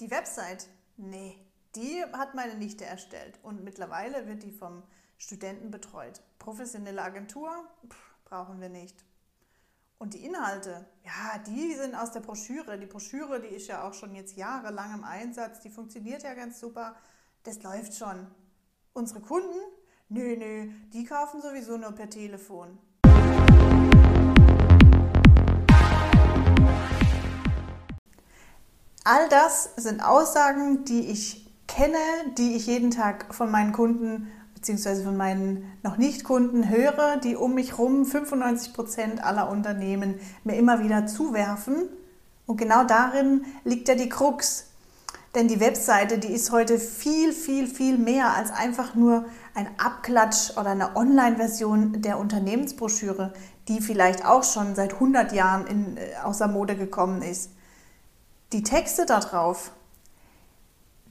Die Website? Nee, die hat meine Nichte erstellt und mittlerweile wird die vom Studenten betreut. Professionelle Agentur? Pff, brauchen wir nicht. Und die Inhalte, ja, die sind aus der Broschüre. Die Broschüre, die ist ja auch schon jetzt jahrelang im Einsatz, die funktioniert ja ganz super. Das läuft schon. Unsere Kunden? Nö, nö, die kaufen sowieso nur per Telefon. All das sind Aussagen, die ich kenne, die ich jeden Tag von meinen Kunden bzw. von meinen noch nicht Kunden höre, die um mich herum 95 Prozent aller Unternehmen mir immer wieder zuwerfen. Und genau darin liegt ja die Krux. Denn die Webseite, die ist heute viel, viel, viel mehr als einfach nur ein Abklatsch oder eine Online-Version der Unternehmensbroschüre, die vielleicht auch schon seit 100 Jahren in, äh, außer Mode gekommen ist die Texte darauf,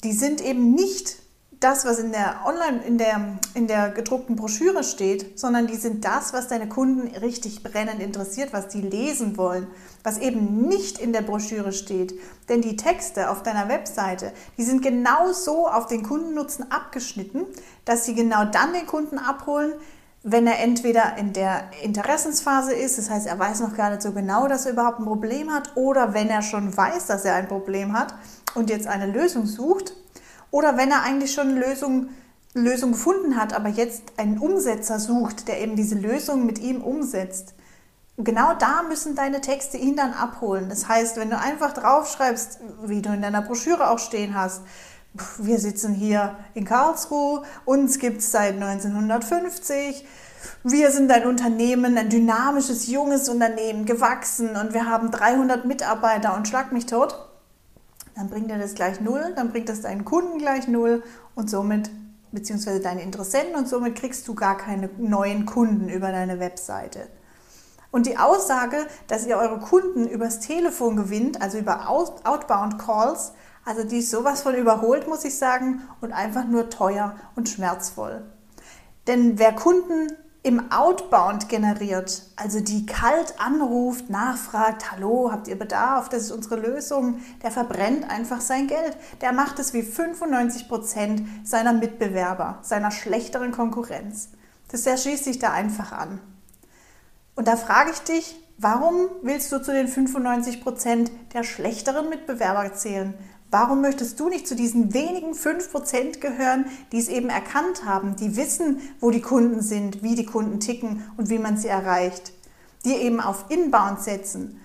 die sind eben nicht das, was in der Online, in der, in der gedruckten Broschüre steht, sondern die sind das, was deine Kunden richtig brennend interessiert, was die lesen wollen, was eben nicht in der Broschüre steht. Denn die Texte auf deiner Webseite, die sind genau so auf den Kundennutzen abgeschnitten, dass sie genau dann den Kunden abholen, wenn er entweder in der Interessensphase ist, das heißt, er weiß noch gar nicht so genau, dass er überhaupt ein Problem hat, oder wenn er schon weiß, dass er ein Problem hat und jetzt eine Lösung sucht, oder wenn er eigentlich schon eine Lösung, Lösung gefunden hat, aber jetzt einen Umsetzer sucht, der eben diese Lösung mit ihm umsetzt. genau da müssen deine Texte ihn dann abholen. Das heißt, wenn du einfach draufschreibst, wie du in deiner Broschüre auch stehen hast, wir sitzen hier in Karlsruhe, uns gibt es seit 1950. Wir sind ein Unternehmen, ein dynamisches, junges Unternehmen, gewachsen und wir haben 300 Mitarbeiter und schlag mich tot. Dann bringt er das gleich null, dann bringt das deinen Kunden gleich null und somit, beziehungsweise deine Interessenten und somit kriegst du gar keine neuen Kunden über deine Webseite. Und die Aussage, dass ihr eure Kunden übers Telefon gewinnt, also über Outbound Calls, also die ist sowas von überholt, muss ich sagen, und einfach nur teuer und schmerzvoll. Denn wer Kunden im Outbound generiert, also die kalt anruft, nachfragt, hallo, habt ihr Bedarf, das ist unsere Lösung, der verbrennt einfach sein Geld. Der macht es wie 95 Prozent seiner Mitbewerber, seiner schlechteren Konkurrenz. Das erschließt sich da einfach an. Und da frage ich dich, warum willst du zu den 95 Prozent der schlechteren Mitbewerber zählen? Warum möchtest du nicht zu diesen wenigen 5% gehören, die es eben erkannt haben, die wissen, wo die Kunden sind, wie die Kunden ticken und wie man sie erreicht, die eben auf Inbound setzen,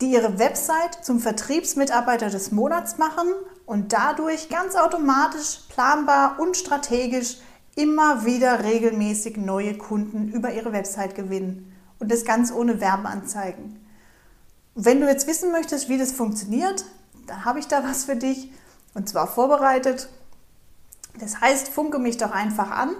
die ihre Website zum Vertriebsmitarbeiter des Monats machen und dadurch ganz automatisch, planbar und strategisch immer wieder regelmäßig neue Kunden über ihre Website gewinnen und das ganz ohne Werbeanzeigen. Wenn du jetzt wissen möchtest, wie das funktioniert, dann habe ich da was für dich und zwar vorbereitet. Das heißt, funke mich doch einfach an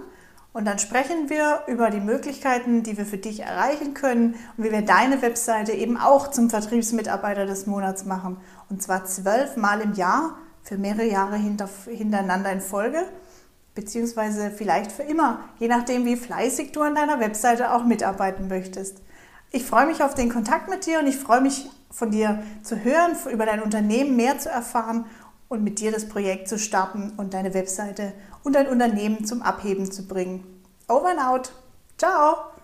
und dann sprechen wir über die Möglichkeiten, die wir für dich erreichen können und wie wir deine Webseite eben auch zum Vertriebsmitarbeiter des Monats machen. Und zwar zwölfmal im Jahr für mehrere Jahre hintereinander in Folge, beziehungsweise vielleicht für immer, je nachdem, wie fleißig du an deiner Webseite auch mitarbeiten möchtest. Ich freue mich auf den Kontakt mit dir und ich freue mich von dir zu hören, über dein Unternehmen mehr zu erfahren und mit dir das Projekt zu starten und deine Webseite und dein Unternehmen zum Abheben zu bringen. Over and out. Ciao!